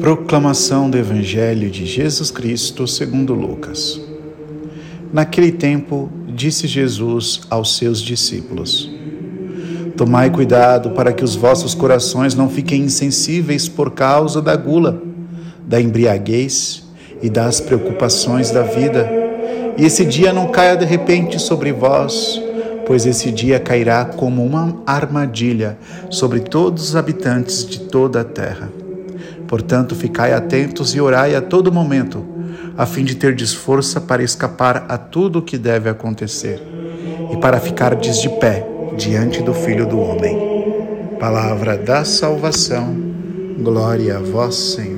Proclamação do Evangelho de Jesus Cristo segundo Lucas. Naquele tempo, disse Jesus aos seus discípulos: Tomai cuidado para que os vossos corações não fiquem insensíveis por causa da gula, da embriaguez e das preocupações da vida, e esse dia não caia de repente sobre vós, pois esse dia cairá como uma armadilha sobre todos os habitantes de toda a terra. Portanto, ficai atentos e orai a todo momento, a fim de ter força para escapar a tudo o que deve acontecer e para ficardes de pé diante do Filho do Homem. Palavra da salvação, glória a vós, Senhor.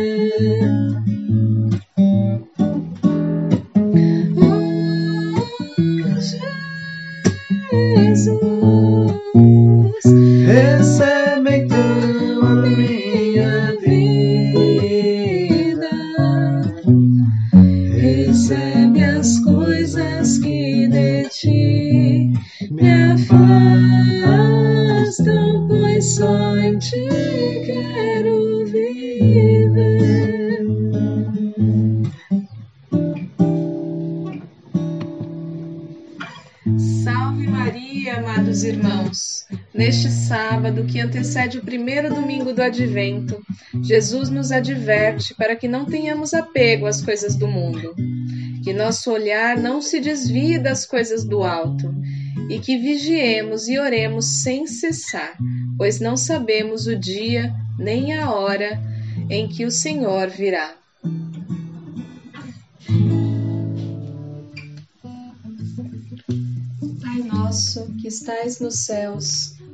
Neste sábado, que antecede o primeiro domingo do advento, Jesus nos adverte para que não tenhamos apego às coisas do mundo, que nosso olhar não se desvie das coisas do alto e que vigiemos e oremos sem cessar, pois não sabemos o dia nem a hora em que o Senhor virá. Pai nosso que estais nos céus,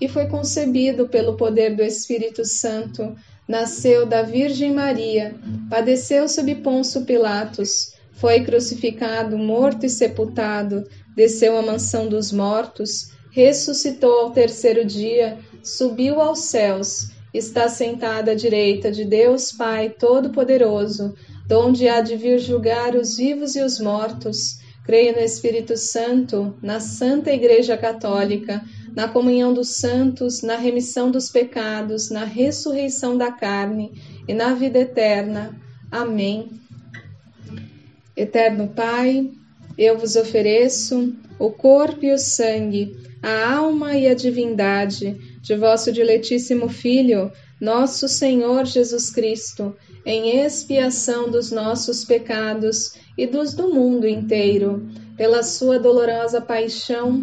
que foi concebido pelo poder do Espírito Santo, nasceu da Virgem Maria, padeceu sob Ponço Pilatos, foi crucificado, morto e sepultado, desceu à mansão dos mortos, ressuscitou ao terceiro dia, subiu aos céus, está sentado à direita de Deus Pai Todo-Poderoso, donde há de vir julgar os vivos e os mortos. Creio no Espírito Santo, na Santa Igreja Católica, na comunhão dos santos, na remissão dos pecados, na ressurreição da carne e na vida eterna. Amém. Eterno Pai, eu vos ofereço o corpo e o sangue, a alma e a divindade de vosso diletíssimo Filho, nosso Senhor Jesus Cristo, em expiação dos nossos pecados e dos do mundo inteiro. Pela sua dolorosa paixão,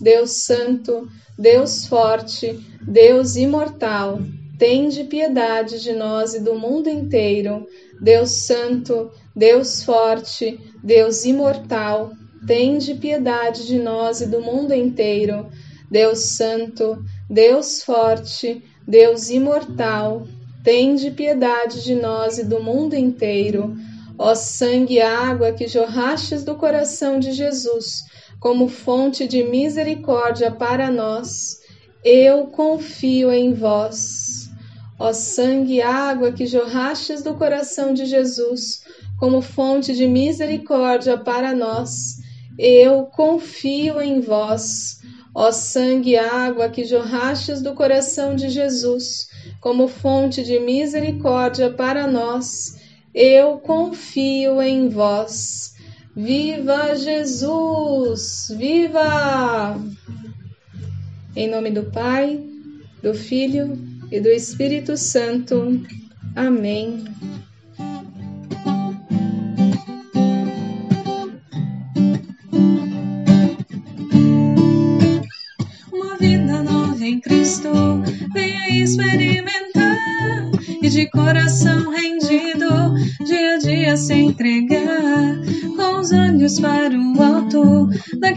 Deus Santo, Deus forte, Deus imortal, tende piedade de nós e do mundo inteiro. Deus Santo, Deus forte, Deus imortal, tende piedade de nós e do mundo inteiro. Deus Santo, Deus forte, Deus imortal, tende piedade de nós e do mundo inteiro. Ó sangue e água que jorrastes do coração de Jesus, como fonte de misericórdia para nós, eu confio em vós. Ó sangue e água que jorrastes do coração de Jesus, como fonte de misericórdia para nós, eu confio em vós. Ó sangue e água que jorrastes do coração de Jesus, como fonte de misericórdia para nós, eu confio em vós. Viva Jesus! Viva! Em nome do Pai, do Filho e do Espírito Santo. Amém. Uma vida nova em Cristo, venha experimentar e de coração rendido, dia a dia se entregar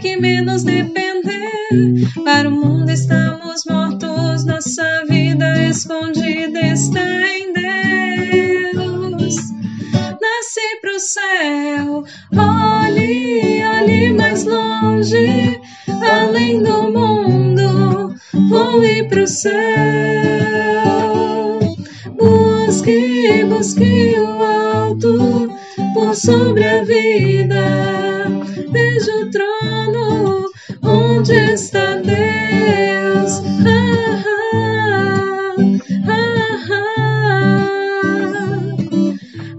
daqui menos depender. Para o mundo estamos mortos, nossa vida escondida está em Deus. Nasci pro céu, olhe, olhe mais longe, além do mundo, voe pro céu. Busque, busque o alto por sobre a vida. Onde está Deus. Ah, ah,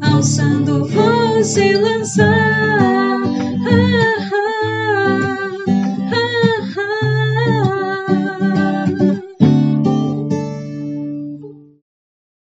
ah, Alçando voo se lançar.